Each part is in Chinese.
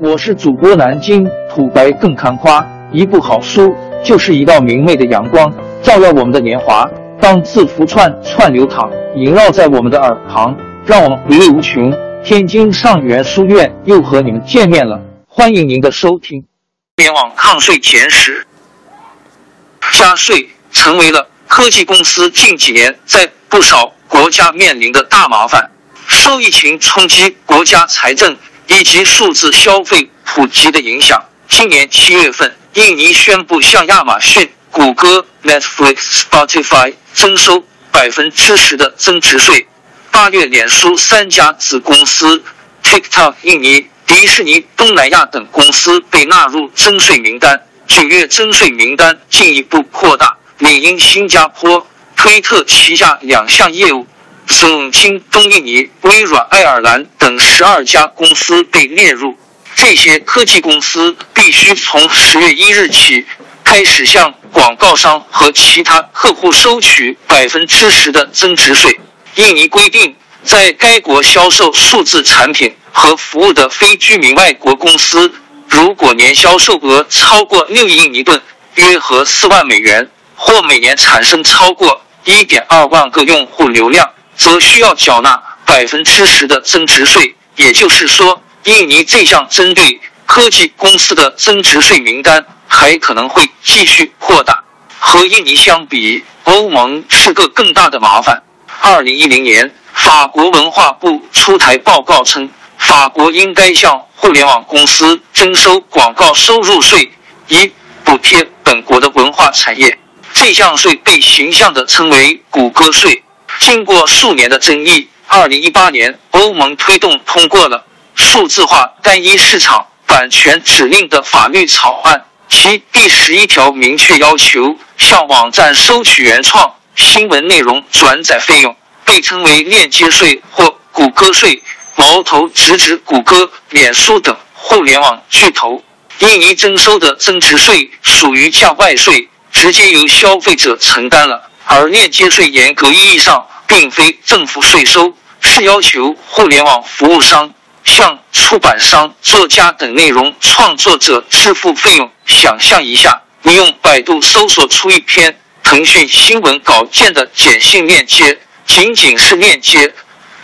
我是主播南京土白更看花，一部好书就是一道明媚的阳光，照耀我们的年华。当字符串串流淌，萦绕在我们的耳旁，让我们回味无穷。天津上元书院又和你们见面了，欢迎您的收听。联网抗税前十，加税成为了科技公司近几年在不少国家面临的大麻烦。受疫情冲击，国家财政。以及数字消费普及的影响。今年七月份，印尼宣布向亚马逊、谷歌、Netflix、Spotify 征收百分之十的增值税。八月，脸书三家子公司 TikTok 印尼、迪士尼东南亚等公司被纳入征税名单。九月，征税名单进一步扩大，领英新加坡、推特旗下两项业务。总京东印尼、微软爱尔兰等十二家公司被列入。这些科技公司必须从十月一日起开始向广告商和其他客户收取百分之十的增值税。印尼规定，在该国销售数字产品和服务的非居民外国公司，如果年销售额超过六亿印尼盾（约合四万美元），或每年产生超过一点二万个用户流量。则需要缴纳百分之十的增值税，也就是说，印尼这项针对科技公司的增值税名单还可能会继续扩大。和印尼相比，欧盟是个更大的麻烦。二零一零年，法国文化部出台报告称，法国应该向互联网公司征收广告收入税，以补贴本国的文化产业。这项税被形象地称为“谷歌税”。经过数年的争议，二零一八年，欧盟推动通过了数字化单一市场版权指令的法律草案，其第十一条明确要求向网站收取原创新闻内容转载费用，被称为链接税或谷歌税，矛头直指谷歌、脸书等互联网巨头。印尼征收的增值税属于价外税，直接由消费者承担了。而链接税严格意义上并非政府税收，是要求互联网服务商向出版商、作家等内容创作者支付费用。想象一下，你用百度搜索出一篇腾讯新闻稿件的简性链接，仅仅是链接，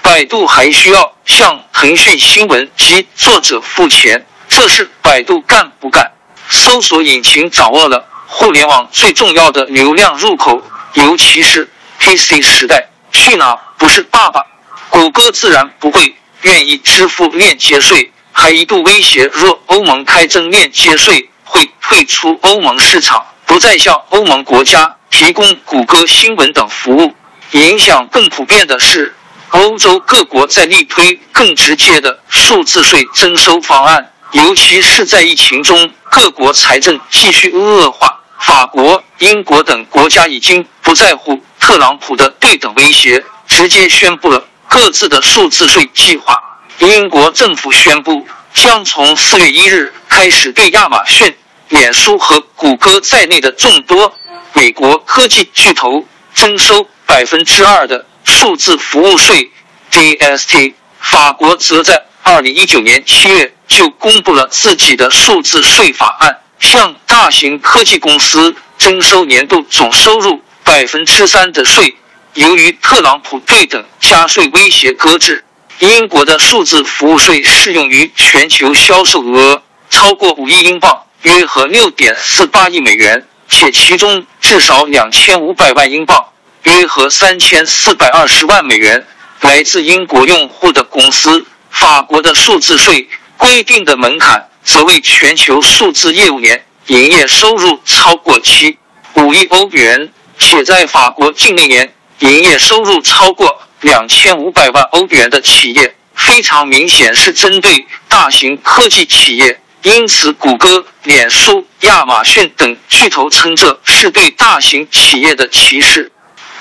百度还需要向腾讯新闻及作者付钱，这是百度干不干？搜索引擎掌握了互联网最重要的流量入口。尤其是 PC 时代，去哪不是爸爸？谷歌自然不会愿意支付链接税，还一度威胁，若欧盟开征链接税，会退出欧盟市场，不再向欧盟国家提供谷歌新闻等服务。影响更普遍的是，欧洲各国在力推更直接的数字税征收方案，尤其是在疫情中，各国财政继续恶化。法国、英国等国家已经不在乎特朗普的对等威胁，直接宣布了各自的数字税计划。英国政府宣布，将从四月一日开始对亚马逊、脸书和谷歌在内的众多美国科技巨头征收百分之二的数字服务税 （DST）。法国则在二零一九年七月就公布了自己的数字税法案。向大型科技公司征收年度总收入百分之三的税。由于特朗普对等加税威胁搁置，英国的数字服务税适用于全球销售额超过五亿英镑（约合六点四八亿美元），且其中至少两千五百万英镑（约合三千四百二十万美元）来自英国用户的公司。法国的数字税规定的门槛。则为全球数字业务年营业收入超过七五亿欧元，且在法国境内年营业收入超过两千五百万欧元的企业，非常明显是针对大型科技企业。因此，谷歌、脸书、亚马逊等巨头称这是对大型企业的歧视。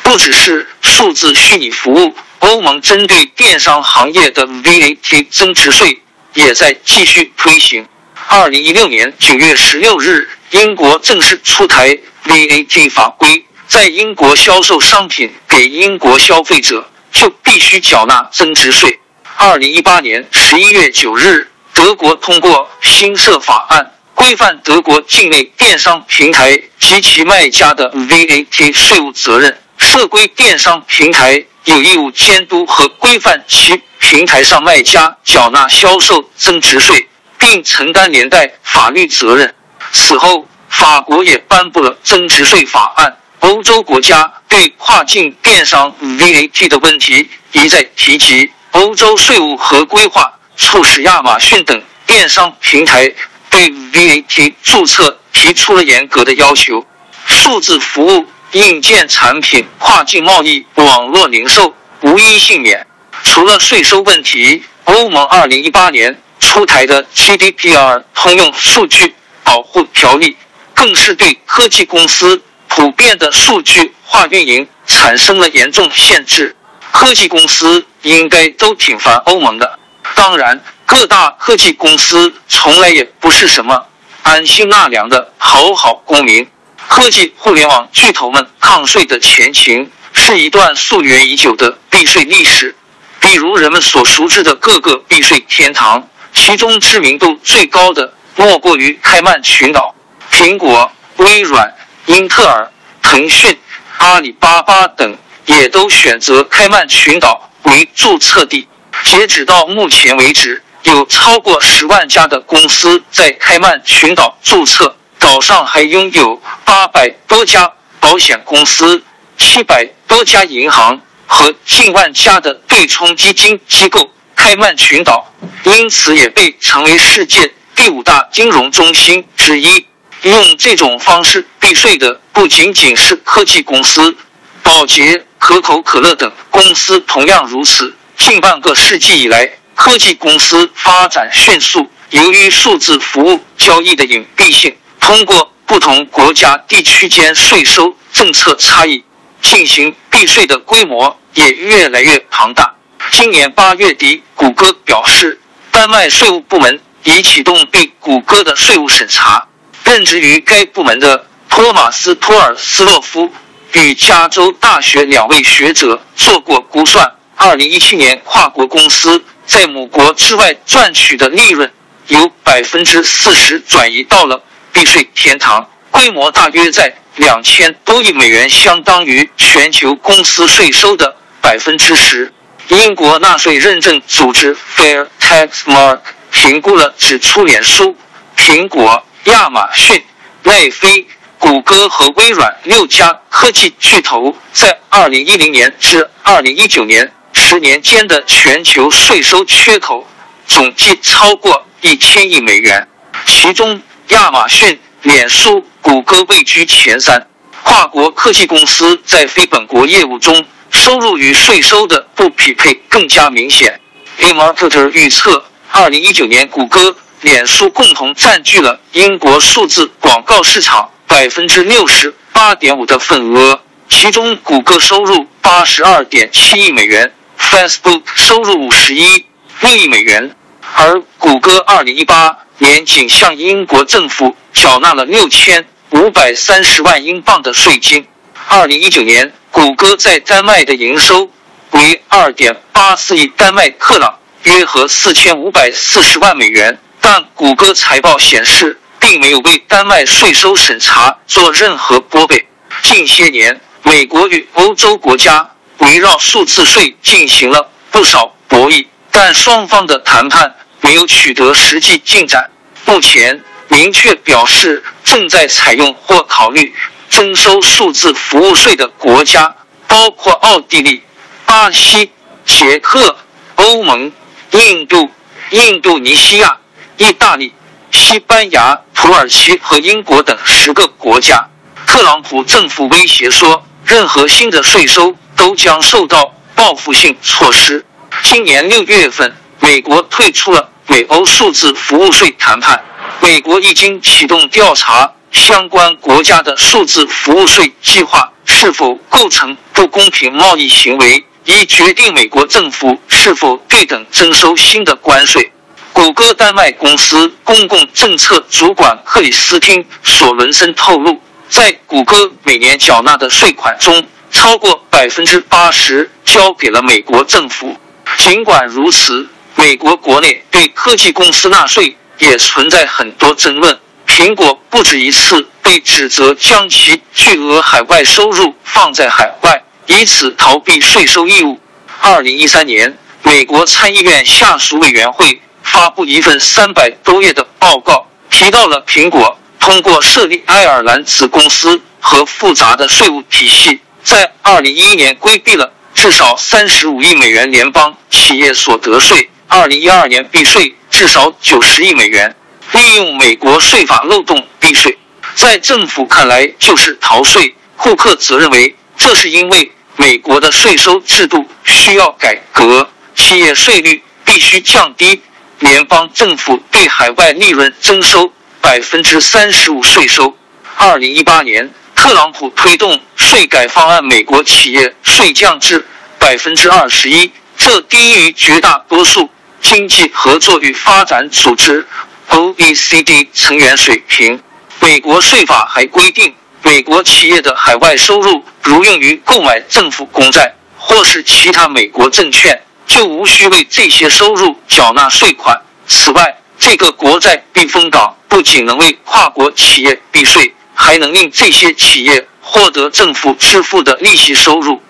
不只是数字虚拟服务，欧盟针对电商行业的 VAT 增值税也在继续推行。二零一六年九月十六日，英国正式出台 VAT 法规，在英国销售商品给英国消费者，就必须缴纳增值税。二零一八年十一月九日，德国通过新设法案，规范德国境内电商平台及其卖家的 VAT 税务责任。设规电商平台有义务监督和规范其平台上卖家缴纳销售增值税，并承担连带法律责任。此后，法国也颁布了增值税法案。欧洲国家对跨境电商 VAT 的问题一再提及。欧洲税务和规划促使亚马逊等电商平台对 VAT 注册提出了严格的要求。数字服务。硬件产品跨境贸易、网络零售无一幸免。除了税收问题，欧盟二零一八年出台的 GDPR 通用数据保护条例，更是对科技公司普遍的数据化运营产生了严重限制。科技公司应该都挺烦欧盟的。当然，各大科技公司从来也不是什么安心纳凉的好好公民。科技互联网巨头们抗税的前情，是一段溯源已久的避税历史。比如人们所熟知的各个避税天堂，其中知名度最高的莫过于开曼群岛。苹果、微软、英特尔、腾讯、阿里巴巴等也都选择开曼群岛为注册地。截止到目前为止，有超过十万家的公司在开曼群岛注册。岛上还拥有八百多家保险公司、七百多家银行和近万家的对冲基金机构。开曼群岛因此也被称为世界第五大金融中心之一。用这种方式避税的不仅仅是科技公司，宝洁、可口可乐等公司同样如此。近半个世纪以来，科技公司发展迅速，由于数字服务交易的隐蔽性。通过不同国家地区间税收政策差异进行避税的规模也越来越庞大。今年八月底，谷歌表示，丹麦税务部门已启动对谷歌的税务审查。任职于该部门的托马斯·托尔斯洛夫与加州大学两位学者做过估算：二零一七年，跨国公司在母国之外赚取的利润有百分之四十转移到了。避税天堂规模大约在两千多亿美元，相当于全球公司税收的百分之十。英国纳税认证组织 Fair Tax Mark 评估了，指出脸书、苹果、亚马逊、奈飞、谷歌和微软六家科技巨头在二零一零年至二零一九年十年间的全球税收缺口总计超过一千亿美元，其中。亚马逊、脸书、谷歌位居前三。跨国科技公司在非本国业务中收入与税收的不匹配更加明显。eMarketer 预测，二零一九年谷歌、脸书共同占据了英国数字广告市场百分之六十八点五的份额，其中谷歌收入八十二点七亿美元，Facebook 收入五十一六亿美元，而谷歌二零一八。年仅向英国政府缴纳了六千五百三十万英镑的税金。二零一九年，谷歌在丹麦的营收为二点八四亿丹麦克朗，约合四千五百四十万美元。但谷歌财报显示，并没有为丹麦税收审查做任何拨备。近些年，美国与欧洲国家围绕数字税进行了不少博弈，但双方的谈判。没有取得实际进展。目前明确表示正在采用或考虑征收数字服务税的国家包括奥地利、巴西、捷克、欧盟、印度、印度尼西亚、意大利、西班牙、土耳其和英国等十个国家。特朗普政府威胁说，任何新的税收都将受到报复性措施。今年六月份。美国退出了美欧数字服务税谈判。美国已经启动调查相关国家的数字服务税计划是否构成不公平贸易行为，以决定美国政府是否对等征收新的关税。谷歌丹麦公司公共政策主管克里斯汀·索伦森透露，在谷歌每年缴纳的税款中，超过百分之八十交给了美国政府。尽管如此。美国国内对科技公司纳税也存在很多争论。苹果不止一次被指责将其巨额海外收入放在海外，以此逃避税收义务。二零一三年，美国参议院下属委员会发布一份三百多页的报告，提到了苹果通过设立爱尔兰子公司和复杂的税务体系，在二零一一年规避了至少三十五亿美元联邦企业所得税，二零一二年避税至少九十亿美元。利用美国税法漏洞避税，在政府看来就是逃税。库克则认为，这是因为美国的税收制度需要改革，企业税率必须降低。联邦政府对海外利润征收百分之三十五税收。二零一八年，特朗普推动税改方案，美国企业税降至百分之二十一，这低于绝大多数经济合作与发展组织。OECD 成员水平。美国税法还规定，美国企业的海外收入如用于购买政府公债或是其他美国证券，就无需为这些收入缴纳税款。此外，这个国债避风港不仅能为跨国企业避税，还能令这些企业获得政府支付的利息收入。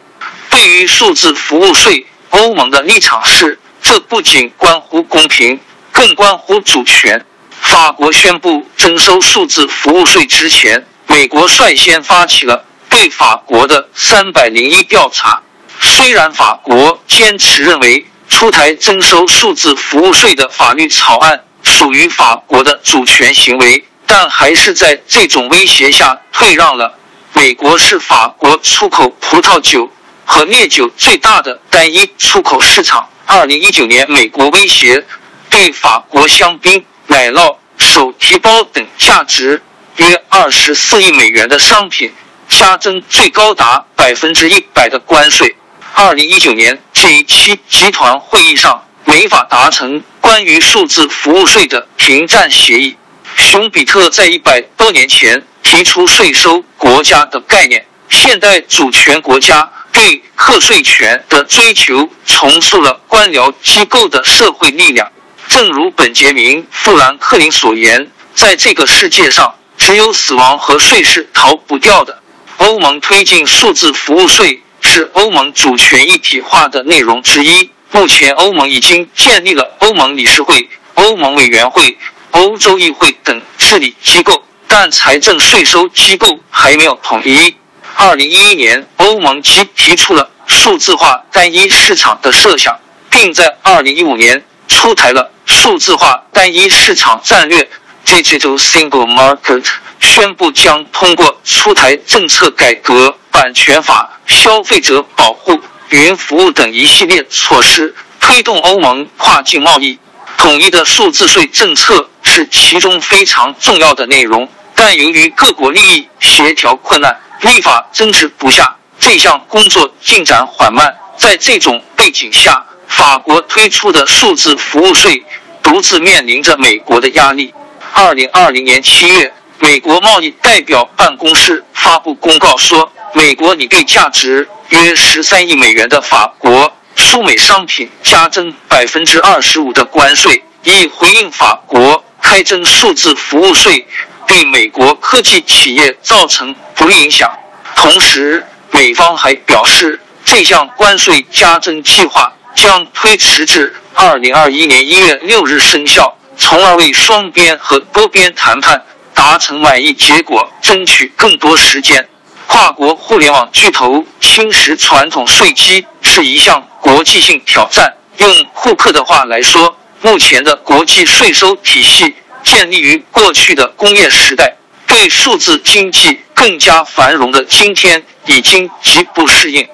对于数字服务税，欧盟的立场是：这不仅关乎公平，更关乎主权。法国宣布征收数字服务税之前，美国率先发起了对法国的三百零一调查。虽然法国坚持认为出台征收数字服务税的法律草案属于法国的主权行为，但还是在这种威胁下退让了。美国是法国出口葡萄酒和烈酒最大的单一出口市场。二零一九年，美国威胁对法国香槟。奶酪、手提包等价值约二十四亿美元的商品加征最高达百分之一百的关税。二零一九年这一期集团会议上没法达成关于数字服务税的停战协议。熊彼特在一百多年前提出税收国家的概念，现代主权国家对课税权的追求重塑了官僚机构的社会力量。正如本杰明·富兰克林所言，在这个世界上，只有死亡和税是逃不掉的。欧盟推进数字服务税是欧盟主权一体化的内容之一。目前，欧盟已经建立了欧盟理事会、欧盟委员会、欧洲议会等治理机构，但财政税收机构还没有统一。二零一一年，欧盟即提出了数字化单一市场的设想，并在二零一五年出台了。数字化单一市场战略 （Digital Single Market） 宣布将通过出台政策改革、版权法、消费者保护、云服务等一系列措施，推动欧盟跨境贸易。统一的数字税政策是其中非常重要的内容，但由于各国利益协调困难，立法争执不下，这项工作进展缓慢。在这种背景下，法国推出的数字服务税。独自面临着美国的压力。二零二零年七月，美国贸易代表办公室发布公告说，美国拟对价值约十三亿美元的法国输美商品加征百分之二十五的关税，以回应法国开征数字服务税对美国科技企业造成不利影响。同时，美方还表示，这项关税加征计划将推迟至。二零二一年一月六日生效，从而为双边和多边谈判达成满意结果争取更多时间。跨国互联网巨头侵蚀传统税基是一项国际性挑战。用库克的话来说，目前的国际税收体系建立于过去的工业时代，对数字经济更加繁荣的今天已经极不适应。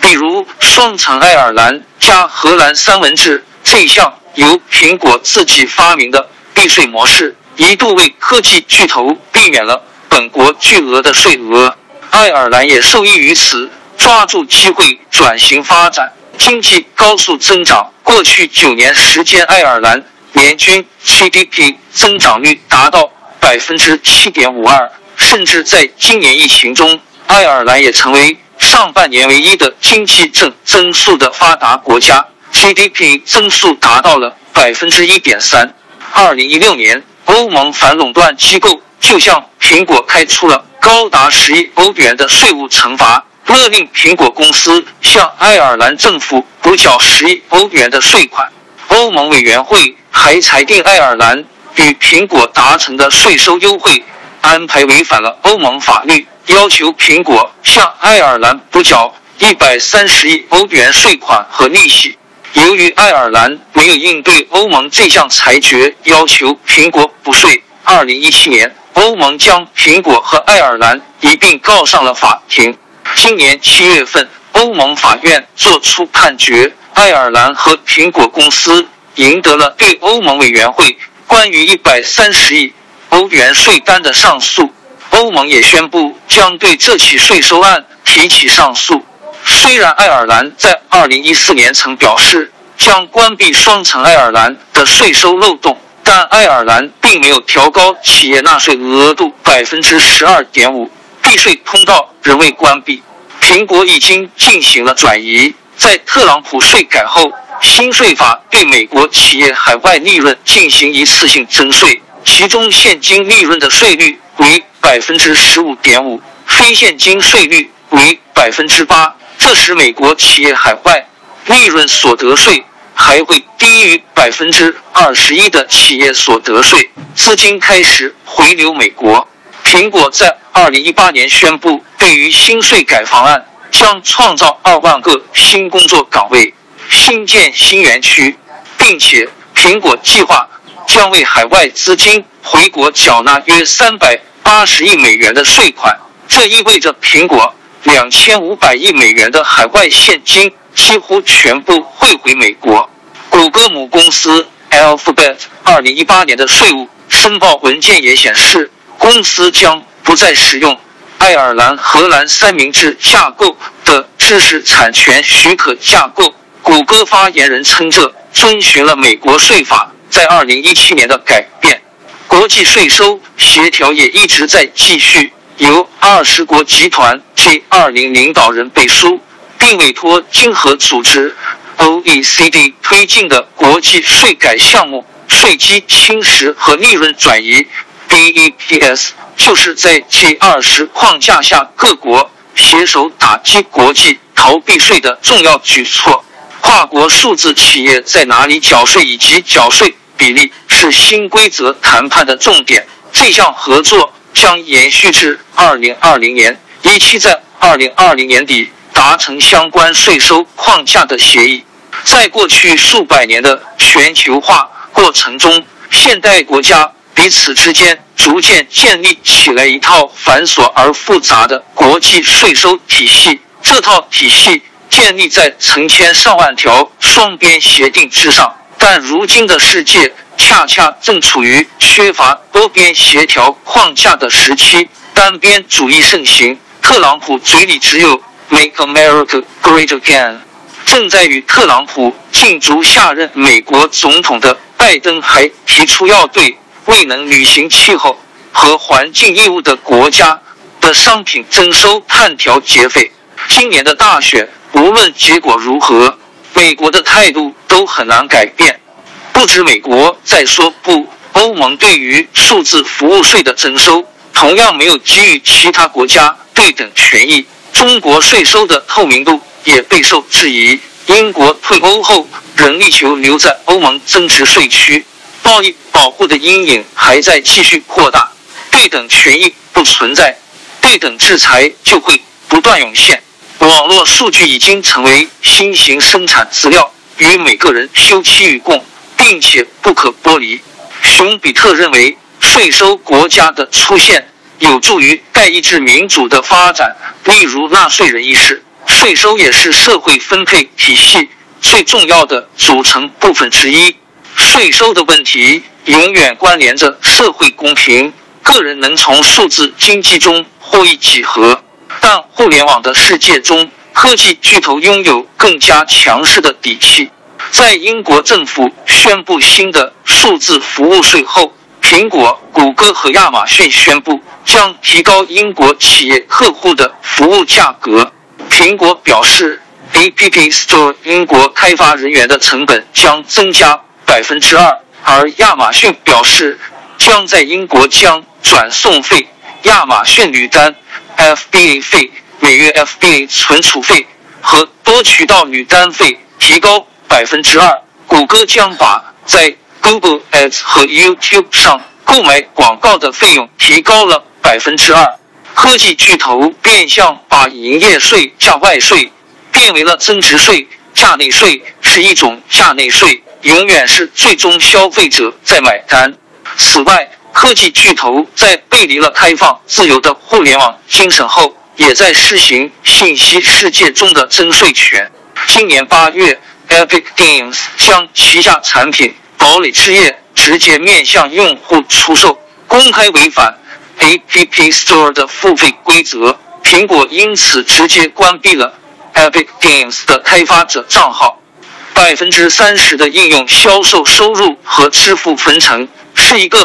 比如，双层爱尔兰加荷兰三文治。这一项由苹果自己发明的避税模式，一度为科技巨头避免了本国巨额的税额。爱尔兰也受益于此，抓住机会转型发展，经济高速增长。过去九年时间，爱尔兰年均 GDP 增长率达到百分之七点五二，甚至在今年疫情中，爱尔兰也成为上半年唯一的经济正增速的发达国家。GDP 增速达到了百分之一点三。二零一六年，欧盟反垄断机构就向苹果开出了高达十亿欧元的税务惩罚，勒令苹果公司向爱尔兰政府补缴十亿欧元的税款。欧盟委员会还裁定，爱尔兰与苹果达成的税收优惠安排违反了欧盟法律，要求苹果向爱尔兰补缴一百三十亿欧元税款和利息。由于爱尔兰没有应对欧盟这项裁决，要求苹果补税。二零一七年，欧盟将苹果和爱尔兰一并告上了法庭。今年七月份，欧盟法院作出判决，爱尔兰和苹果公司赢得了对欧盟委员会关于一百三十亿欧元税单的上诉。欧盟也宣布将对这起税收案提起上诉。虽然爱尔兰在二零一四年曾表示将关闭双层爱尔兰的税收漏洞，但爱尔兰并没有调高企业纳税额度百分之十二点五，避税通道仍未关闭。苹果已经进行了转移，在特朗普税改后，新税法对美国企业海外利润进行一次性征税，其中现金利润的税率为百分之十五点五，非现金税率为百分之八。这使美国企业海外利润所得税还会低于百分之二十一的企业所得税，资金开始回流美国。苹果在二零一八年宣布，对于新税改方案将创造二万个新工作岗位，新建新园区，并且苹果计划将为海外资金回国缴纳约三百八十亿美元的税款。这意味着苹果。两千五百亿美元的海外现金几乎全部汇回美国。谷歌母公司 Alphabet 二零一八年的税务申报文件也显示，公司将不再使用爱尔兰荷兰三明治架构的知识产权许可架构。谷歌发言人称，这遵循了美国税法在二零一七年的改变。国际税收协调也一直在继续。由二十国集团 G 二零领导人背书，并委托经合组织 OECD 推进的国际税改项目——税基侵蚀和利润转移 （BEPS），就是在 G 二十框架下各国携手打击国际逃避税的重要举措。跨国数字企业在哪里缴税以及缴税比例是新规则谈判的重点。这项合作。将延续至二零二零年，一期在二零二零年底达成相关税收框架的协议。在过去数百年的全球化过程中，现代国家彼此之间逐渐建立起来一套繁琐而复杂的国际税收体系。这套体系建立在成千上万条双边协定之上，但如今的世界。恰恰正处于缺乏多边协调框架的时期，单边主义盛行。特朗普嘴里只有 “Make America Great Again”。正在与特朗普竞逐下任美国总统的拜登还提出要对未能履行气候和环境义务的国家的商品征收碳调节费。今年的大选，无论结果如何，美国的态度都很难改变。不止美国在说不，欧盟对于数字服务税的征收同样没有给予其他国家对等权益。中国税收的透明度也备受质疑。英国退欧后仍力求留在欧盟增值税区，贸易保护的阴影还在继续扩大。对等权益不存在，对等制裁就会不断涌现。网络数据已经成为新型生产资料，与每个人休戚与共。并且不可剥离。熊彼特认为，税收国家的出现有助于代议制民主的发展。例如，纳税人意识，税收也是社会分配体系最重要的组成部分之一。税收的问题永远关联着社会公平，个人能从数字经济中获益几何。但互联网的世界中，科技巨头拥有更加强势的底气。在英国政府宣布新的数字服务税后，苹果、谷歌和亚马逊宣布将提高英国企业客户的服务价格。苹果表示，App Store 英国开发人员的成本将增加百分之二。而亚马逊表示，将在英国将转送费、亚马逊履单、FBA 费、每月 FBA 存储费和多渠道履单费提高百分之二。谷歌将把在 Google Ads 和 YouTube 上购买广告的费用提高了百分之二。科技巨头变相把营业税价外税变为了增值税。价内税是一种价内税。永远是最终消费者在买单。此外，科技巨头在背离了开放自由的互联网精神后，也在试行信息世界中的征税权。今年八月，Epic Games 将旗下产品《堡垒之夜》直接面向用户出售，公开违反 App Store 的付费规则。苹果因此直接关闭了 Epic Games 的开发者账号。百分之三十的应用销售收入和支付分成是一个